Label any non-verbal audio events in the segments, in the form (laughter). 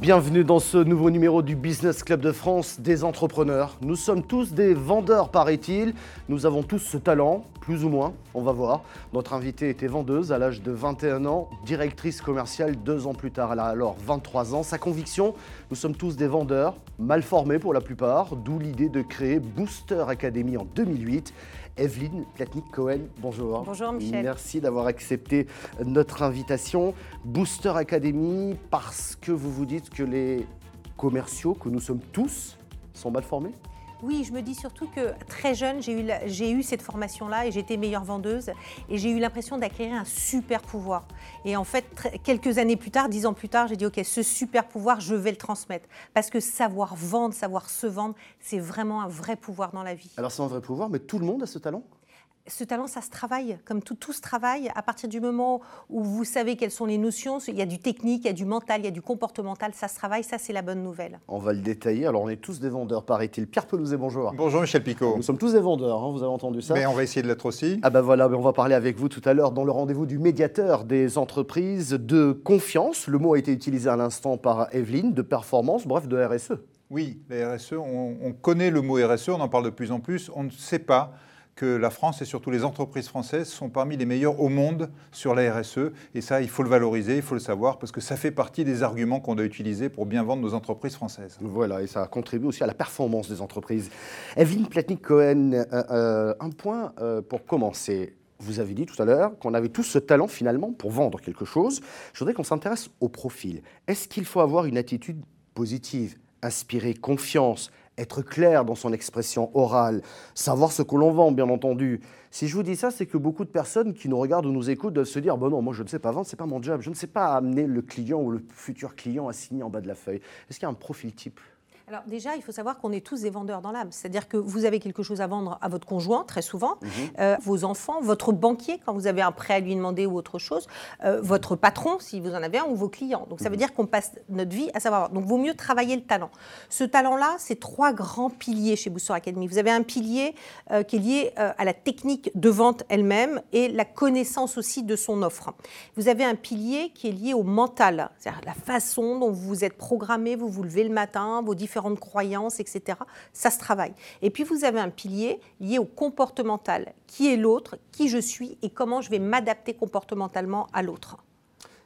Bienvenue dans ce nouveau numéro du Business Club de France des entrepreneurs. Nous sommes tous des vendeurs, paraît-il. Nous avons tous ce talent, plus ou moins, on va voir. Notre invitée était vendeuse à l'âge de 21 ans, directrice commerciale deux ans plus tard. Elle a alors 23 ans. Sa conviction, nous sommes tous des vendeurs, mal formés pour la plupart, d'où l'idée de créer Booster Academy en 2008. Evelyne Platnik-Cohen, bonjour. Bonjour Michel. Merci d'avoir accepté notre invitation. Booster Academy, parce que vous vous dites que les commerciaux, que nous sommes tous, sont mal formés oui, je me dis surtout que très jeune, j'ai eu, cette formation-là et j'étais meilleure vendeuse et j'ai eu l'impression d'acquérir un super pouvoir. Et en fait, quelques années plus tard, dix ans plus tard, j'ai dit, OK, ce super pouvoir, je vais le transmettre. Parce que savoir vendre, savoir se vendre, c'est vraiment un vrai pouvoir dans la vie. Alors c'est un vrai pouvoir, mais tout le monde a ce talent? Ce talent, ça se travaille, comme tout, tout se travaille. À partir du moment où vous savez quelles sont les notions, il y a du technique, il y a du mental, il y a du comportemental, ça se travaille, ça c'est la bonne nouvelle. On va le détailler. Alors on est tous des vendeurs, paraît-il. Pierre Pelouzet, bonjour. Bonjour Michel Picot. Nous sommes tous des vendeurs, hein, vous avez entendu ça Mais on va essayer de l'être aussi. Ah ben voilà, on va parler avec vous tout à l'heure dans le rendez-vous du médiateur des entreprises de confiance. Le mot a été utilisé à l'instant par Evelyne, de performance, bref, de RSE. Oui, la RSE, on, on connaît le mot RSE, on en parle de plus en plus, on ne sait pas que la France et surtout les entreprises françaises sont parmi les meilleures au monde sur la RSE. Et ça, il faut le valoriser, il faut le savoir, parce que ça fait partie des arguments qu'on doit utiliser pour bien vendre nos entreprises françaises. Voilà, et ça contribue aussi à la performance des entreprises. Evelyne Platnik-Cohen, euh, euh, un point euh, pour commencer. Vous avez dit tout à l'heure qu'on avait tous ce talent finalement pour vendre quelque chose. Je voudrais qu'on s'intéresse au profil. Est-ce qu'il faut avoir une attitude positive, inspirer confiance, être clair dans son expression orale, savoir ce que l'on vend, bien entendu. Si je vous dis ça, c'est que beaucoup de personnes qui nous regardent ou nous écoutent doivent se dire bon non, moi je ne sais pas vendre, c'est pas mon job, je ne sais pas amener le client ou le futur client à signer en bas de la feuille. Est-ce qu'il y a un profil type? Alors déjà, il faut savoir qu'on est tous des vendeurs dans l'âme. C'est-à-dire que vous avez quelque chose à vendre à votre conjoint, très souvent, mhm. euh, vos enfants, votre banquier, quand vous avez un prêt à lui demander ou autre chose, euh, votre patron, si vous en avez un, ou vos clients. Donc ça veut mhm. dire qu'on passe notre vie à savoir. Donc vaut mieux travailler le talent. Ce talent-là, c'est trois grands piliers chez Booster Academy. Vous avez un pilier euh, qui est lié à la technique de vente elle-même et la connaissance aussi de son offre. Vous avez un pilier qui est lié au mental, c'est-à-dire la façon dont vous êtes programmé, vous vous levez le matin, vos différents différentes croyances, etc. Ça se travaille. Et puis vous avez un pilier lié au comportemental. Qui est l'autre? Qui je suis Et comment je vais m'adapter comportementalement à l'autre?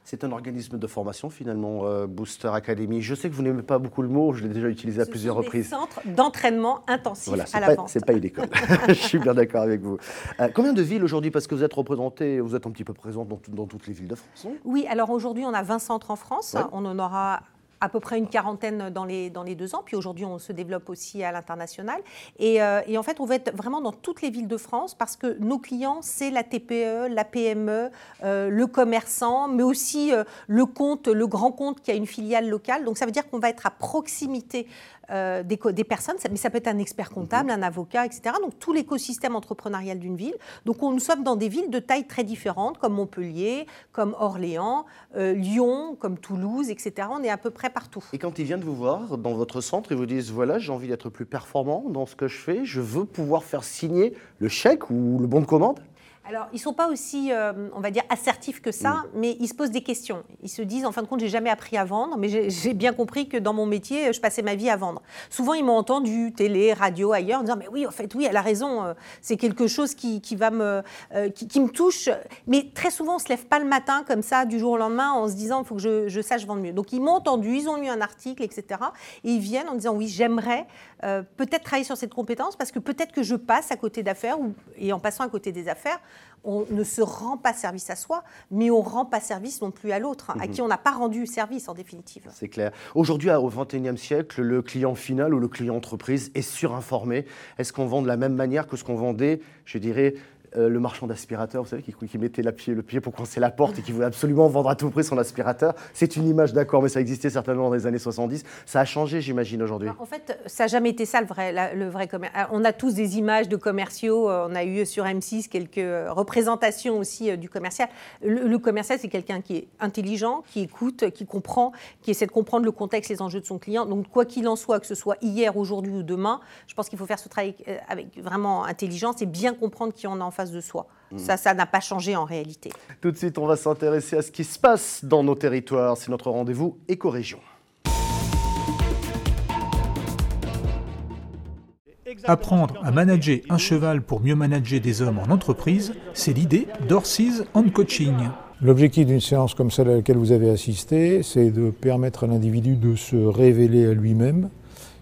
C'est un organisme de formation finalement, euh, Booster Academy. Je sais que vous n'aimez pas beaucoup le mot, je l'ai déjà utilisé à plusieurs reprises. C'est un centre d'entraînement intensif à la vente. C'est pas une école. (laughs) je suis bien d'accord avec vous. Euh, combien de villes aujourd'hui Parce que vous êtes représenté, vous êtes un petit peu présente dans, dans toutes les villes de France. oui, alors aujourd'hui on a 20 centres en France. On en aura à peu près une quarantaine dans les, dans les deux ans. Puis aujourd'hui, on se développe aussi à l'international. Et, euh, et, en fait, on va être vraiment dans toutes les villes de France parce que nos clients, c'est la TPE, la PME, euh, le commerçant, mais aussi euh, le compte, le grand compte qui a une filiale locale. Donc ça veut dire qu'on va être à proximité euh, des, des, personnes, mais ça peut être un expert comptable, un avocat, etc. Donc tout l'écosystème entrepreneurial d'une ville. Donc on, nous sommes dans des villes de taille très différentes, comme Montpellier, comme Orléans, euh, Lyon, comme Toulouse, etc. On est à peu près partout. Et quand ils viennent vous voir dans votre centre, ils vous disent voilà, j'ai envie d'être plus performant dans ce que je fais, je veux pouvoir faire signer le chèque ou le bon de commande alors, ils ne sont pas aussi, euh, on va dire, assertifs que ça, mais ils se posent des questions. Ils se disent, en fin de compte, j'ai jamais appris à vendre, mais j'ai bien compris que dans mon métier, je passais ma vie à vendre. Souvent, ils m'ont entendu, télé, radio, ailleurs, en disant, mais oui, en fait, oui, elle a raison, euh, c'est quelque chose qui, va me, euh, qui, me touche. Mais très souvent, on ne se lève pas le matin comme ça, du jour au lendemain, en se disant, il faut que je, je, sache vendre mieux. Donc, ils m'ont entendu, ils ont lu un article, etc. Et ils viennent en disant, oui, j'aimerais peut-être travailler sur cette compétence parce que peut-être que je passe à côté d'affaires, et en passant à côté des affaires, on ne se rend pas service à soi, mais on ne rend pas service non plus à l'autre, à mhm. qui on n'a pas rendu service en définitive. C'est clair. Aujourd'hui, au XXIe siècle, le client final ou le client entreprise est surinformé. Est-ce qu'on vend de la même manière que ce qu'on vendait, je dirais, euh, le marchand d'aspirateur, vous savez, qui, mettait la le pied pour coincer la porte et qui voulait absolument vendre à tout prix son aspirateur. C'est une image, d'accord, mais ça existait certainement dans les années 70. Ça a changé, j'imagine, aujourd'hui. En fait, ça n'a jamais été ça le vrai, le vrai commerce. On a tous des images de commerciaux. Euh, on a eu sur M6 quelques euh, représentations aussi du commercial. Le, commercial, c'est quelqu'un qui est intelligent, qui écoute, qui comprend, qui essaie de comprendre le contexte, les enjeux de son client. Donc, quoi qu'il en soit, que ce soit hier, aujourd'hui ou demain, je pense qu'il faut faire ce travail avec vraiment intelligence et bien comprendre qui on a en face de soi. Mm. Ça, ça n'a pas changé en réalité. Tout de suite, on va s'intéresser à ce qui se passe dans nos territoires. C'est notre rendez-vous éco-région. Apprendre à manager un cheval pour mieux manager des hommes en entreprise, c'est l'idée d'Orseas on Coaching. L'objectif d'une séance comme celle à laquelle vous avez assisté, c'est de permettre à l'individu de se révéler à lui-même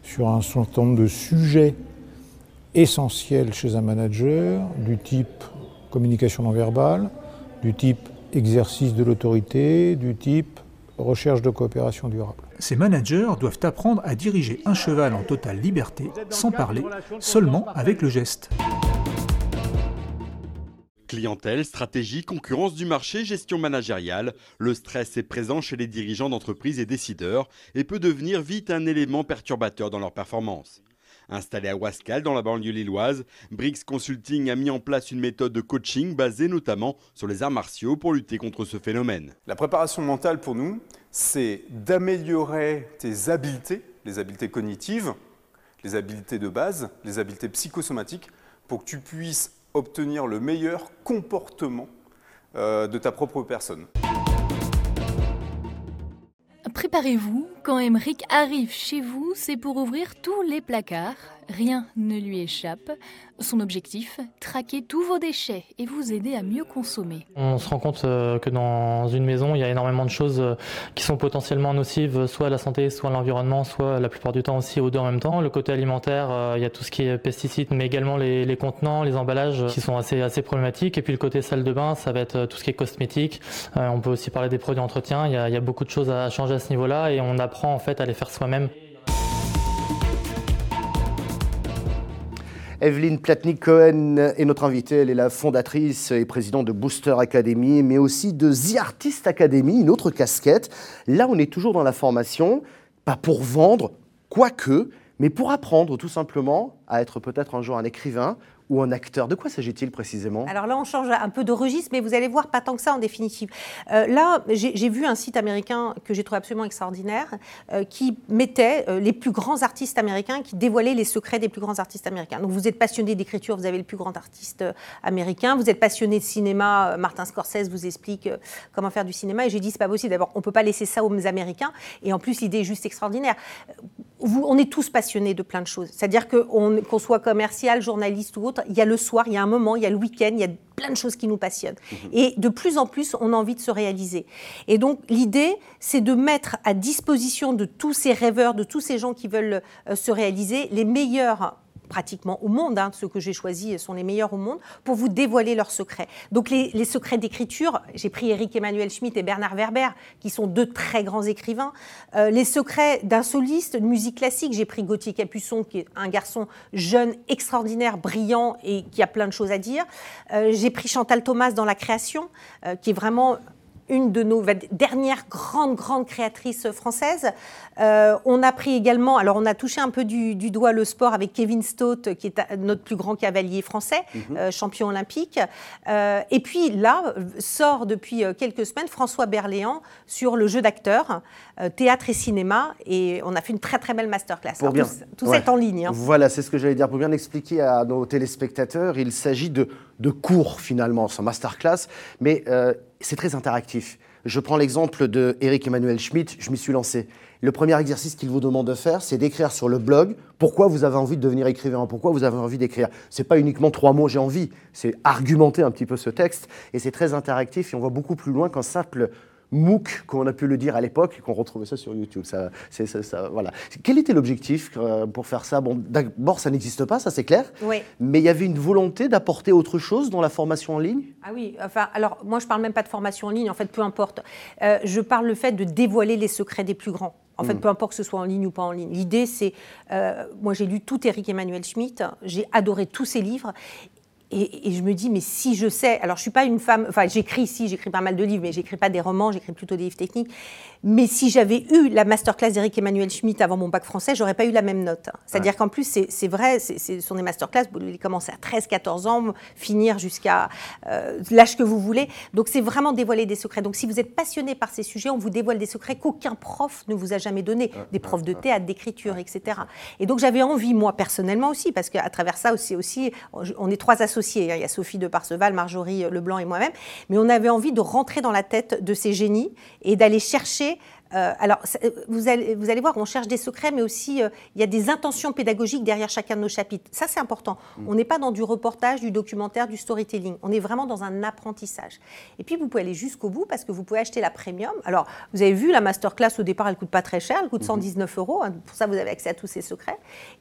sur un certain nombre de sujets essentiels chez un manager, du type communication non verbale, du type exercice de l'autorité, du type recherche de coopération durable. Ces managers doivent apprendre à diriger un cheval en totale liberté, sans parler, seulement avec le geste. Clientèle, stratégie, concurrence du marché, gestion managériale, le stress est présent chez les dirigeants d'entreprises et décideurs et peut devenir vite un élément perturbateur dans leur performance. Installé à Wascal, dans la banlieue lilloise, Briggs Consulting a mis en place une méthode de coaching basée notamment sur les arts martiaux pour lutter contre ce phénomène. La préparation mentale pour nous, c'est d'améliorer tes habiletés, les habiletés cognitives, les habiletés de base, les habiletés psychosomatiques, pour que tu puisses obtenir le meilleur comportement euh, de ta propre personne. Préparez-vous, quand Emmerich arrive chez vous, c'est pour ouvrir tous les placards Rien ne lui échappe. Son objectif, traquer tous vos déchets et vous aider à mieux consommer. On se rend compte euh, que dans une maison, il y a énormément de choses euh, qui sont potentiellement nocives, soit à la santé, soit à l'environnement, soit la plupart du temps aussi aux deux en même temps. Le côté alimentaire, euh, il y a tout ce qui est pesticides, mais également les, contenants, les emballages qui sont assez, problématiques. Et puis le côté salle de bain, ça va être tout ce qui est cosmétique. on peut aussi parler des produits d'entretien. Il, il y a beaucoup de choses à changer à ce niveau-là et on apprend en fait à les faire soi-même. Evelyne Platnik-Cohen est notre invitée. Elle est la fondatrice et présidente de Booster Academy, mais aussi de The Artist Academy, une autre casquette. Là, on est toujours dans la formation, pas pour vendre, quoique, mais pour apprendre tout simplement à être peut-être un jour un écrivain ou un acteur. De quoi s'agit-il précisément? Alors là, on change un peu de registre, mais vous allez voir pas tant que ça en définitive. Euh, là, j'ai vu un site américain que j'ai trouvé absolument extraordinaire, euh, qui mettait euh, les plus grands artistes américains, qui dévoilait les secrets des plus grands artistes américains. Donc vous êtes passionné d'écriture, vous avez le plus grand artiste américain. Vous êtes passionné de cinéma, Martin Scorsese vous explique comment faire du cinéma. Et j'ai dit, c'est pas possible. D'abord, on peut pas laisser ça aux Américains. Et en plus, l'idée est juste extraordinaire. Vous, on est tous passionnés de plein de choses. C'est-à-dire qu'on soit commercial, journaliste ou autre, il y a le soir, il y a un moment, il y a le week-end, il y a plein de choses qui nous passionnent. Mhm. Et de plus en plus, on a envie de se réaliser. Et donc, l'idée, c'est de mettre à disposition de tous ces rêveurs, de tous ces gens qui veulent euh, se réaliser, les meilleurs pratiquement au monde, hein, ceux que j'ai choisis sont les meilleurs au monde, pour vous dévoiler leurs secrets. Donc les, secrets d'écriture, j'ai pris Eric Emmanuel Schmitt et Bernard Werber, qui sont deux très grands écrivains. Euh, les secrets d'un soliste de musique classique, j'ai pris Gauthier Capuçon, qui est un garçon jeune, extraordinaire, brillant et qui a plein de choses à dire. Euh, j'ai pris Chantal Thomas dans la création, euh, qui est vraiment une de nos dernières grandes, grandes créatrices françaises. Euh, on a pris également, alors on a touché un peu du, doigt le sport avec Kevin Stott, qui est notre plus grand cavalier français, mhm. euh, champion olympique. Euh, et puis là, sort depuis quelques semaines François Berléand sur le jeu d'acteur, théâtre et cinéma. Et on a fait une très, très belle masterclass. Pour bien, tout, tout en ligne. Hein. Voilà, c'est ce que j'allais dire. Pour bien expliquer à nos téléspectateurs, il s'agit de, de cours finalement, c'est masterclass. Mais c'est très interactif. Je prends l'exemple de Eric Emmanuel Schmitt, je m'y suis lancé. Le premier exercice qu'il vous demande de faire, c'est d'écrire sur le blog pourquoi vous avez envie de devenir écrivain, pourquoi vous avez envie d'écrire. C'est pas uniquement trois mots j'ai envie, c'est argumenter un petit peu ce texte et c'est très interactif et on va beaucoup plus loin qu'un simple MOOC, comme on a pu le dire à l'époque, qu'on retrouvait ça sur YouTube. Ça, ça, voilà. Quel était l'objectif euh, pour faire ça? Bon, d'abord, ça n'existe pas, ça c'est clair. Oui. Mais il y avait une volonté d'apporter autre chose dans la formation en ligne? Ah oui, enfin, alors moi je parle même pas de formation en ligne, en fait, peu importe. Euh, je parle le fait de dévoiler les secrets des plus grands. En fait, hmm. peu importe que ce soit en ligne ou pas en ligne. L'idée, c'est, euh, moi j'ai lu tout Eric Emmanuel Schmitt, j'ai adoré tous ses livres, et, je me dis, mais si je sais, alors je suis pas une femme, enfin j'écris ici, j'écris pas mal de livres, mais j'écris pas des romans, j'écris plutôt des livres techniques. Mais si j'avais eu la masterclass d'Eric Emmanuel Schmitt avant mon bac français, j'aurais pas eu la même note. C'est-à-dire qu'en plus, c'est vrai, ce sont des masterclass, vous pouvez commencer à 13, 14 ans, finir jusqu'à euh, l'âge que vous voulez. Donc c'est vraiment dévoiler des secrets. Donc si vous êtes passionné par ces sujets, on vous dévoile des secrets qu'aucun prof ne vous a jamais donnés, des profs de théâtre, d'écriture, etc. Et donc j'avais envie, moi personnellement aussi, parce qu'à travers ça aussi, aussi, on est trois associés Hein. Il y a Sophie de Parseval, Marjorie Leblanc et moi-même. Mais on avait envie de rentrer dans la tête de ces génies et d'aller chercher Euh, alors, vous allez, vous allez voir, on cherche des secrets, mais aussi il y a des intentions pédagogiques derrière chacun de nos chapitres. Ça, c'est important. Mm. On n'est pas dans du reportage, du documentaire, du storytelling. On est vraiment dans un apprentissage. Et puis, vous pouvez aller jusqu'au bout parce que vous pouvez acheter la premium. Alors, vous avez vu, la masterclass, au départ, elle coûte pas très cher. Elle coûte 119 mm-hmm. euros. Hein. Pour ça, vous avez accès à tous ces secrets.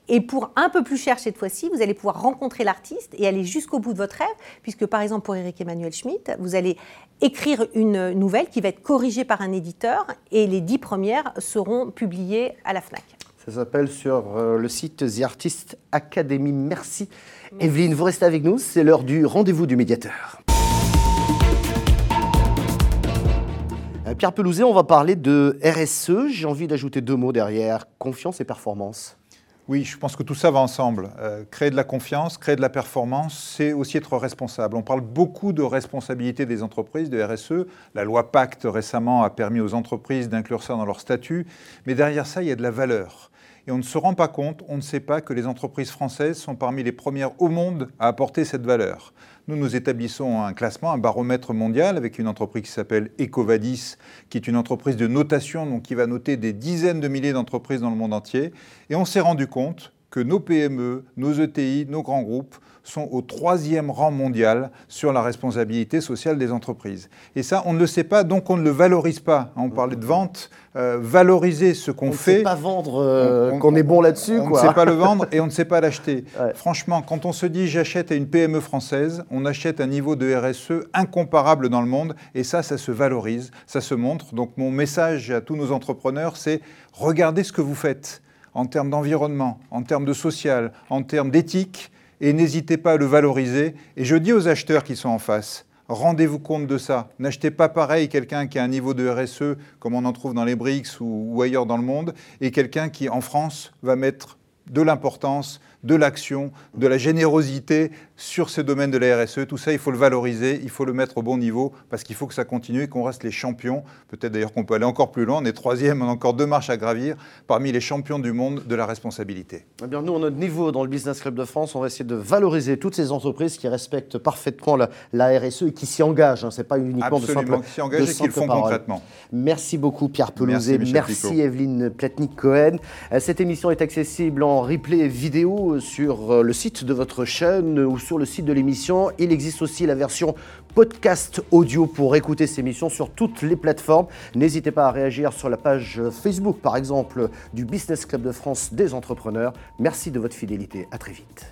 Et pour un peu plus cher cette fois-ci, vous allez pouvoir rencontrer l'artiste et aller jusqu'au bout de votre rêve, puisque par exemple pour Eric Emmanuel Schmitt, vous allez écrire une nouvelle qui va être corrigée par un éditeur et les dix premières seront publiées à la FNAC. Ça s'appelle sur euh, le site The Artist Academy. Merci. Merci. Evelyne, vous restez avec nous, c'est l'heure du rendez-vous du médiateur. Euh, Pierre Pelouzet, on va parler de RSE. J'ai envie d'ajouter deux mots derrière, confiance et performance. Oui, je pense que tout ça va ensemble. Euh, créer de la confiance, créer de la performance, c'est aussi être responsable. On parle beaucoup de responsabilité des entreprises, de RSE. La loi Pacte récemment a permis aux entreprises d'inclure ça dans leur statut. Mais derrière ça, il y a de la valeur. Et on ne se rend pas compte, on ne sait pas que les entreprises françaises sont parmi les premières au monde à apporter cette valeur. Nous, nous établissons un classement, un baromètre mondial avec une entreprise qui s'appelle Ecovadis, qui est une entreprise de notation, donc qui va noter des dizaines de milliers d'entreprises dans le monde entier. Et on s'est rendu compte que nos PME, nos ETI, nos grands groupes sont au troisième rang mondial sur la responsabilité sociale des entreprises. Et ça, on ne le sait pas, donc on ne le valorise pas. On parlait de vente, euh, valoriser ce qu'on fait. On ne sait pas vendre, euh, qu'on est bon là-dessus. On ne sait pas le (laughs) vendre et on ne sait pas l'acheter. Franchement, quand on se dit j'achète à une PME française, on achète un niveau de RSE incomparable dans le monde et ça, ça se valorise, ça se montre. Donc mon message à tous nos entrepreneurs, c'est regardez ce que vous faites en termes d'environnement, en termes de social, en termes d'éthique et n'hésitez pas à le valoriser. Et je dis aux acheteurs qui sont en face, rendez-vous compte de ça. N'achetez pas pareil quelqu'un qui a un niveau de RSE comme on en trouve dans les BRICS ou, ou ailleurs dans le monde, et quelqu'un qui en France va mettre de l'importance de l'action, de la générosité sur ces domaines de la RSE. Tout ça, il faut le valoriser, il faut le mettre au bon niveau parce qu'il faut que ça continue et qu'on reste les champions. Peut-être d'ailleurs qu'on peut aller encore plus loin. On est troisième, on a encore deux marches à gravir parmi les champions du monde de la responsabilité. Eh bien, nous, à notre niveau, dans le Business Club de France, on va essayer de valoriser toutes ces entreprises qui respectent parfaitement la, RSE et qui s'y engagent. Hein. Ce n'est pas uniquement de simple qui s'y engagent et qui le font concrètement. Merci beaucoup, Pierre Pelouzet. Merci, Merci Evelyne Pletnik-Cohen. Euh, cette émission est accessible en replay vidéo sur euh, le site de votre chaîne ou sur le site de l'émission. Il existe aussi la version podcast audio pour écouter ces émissions sur toutes les plateformes. N'hésitez pas à réagir sur la page Facebook, par exemple, du Business Club de France des entrepreneurs. Merci de votre fidélité. À très vite.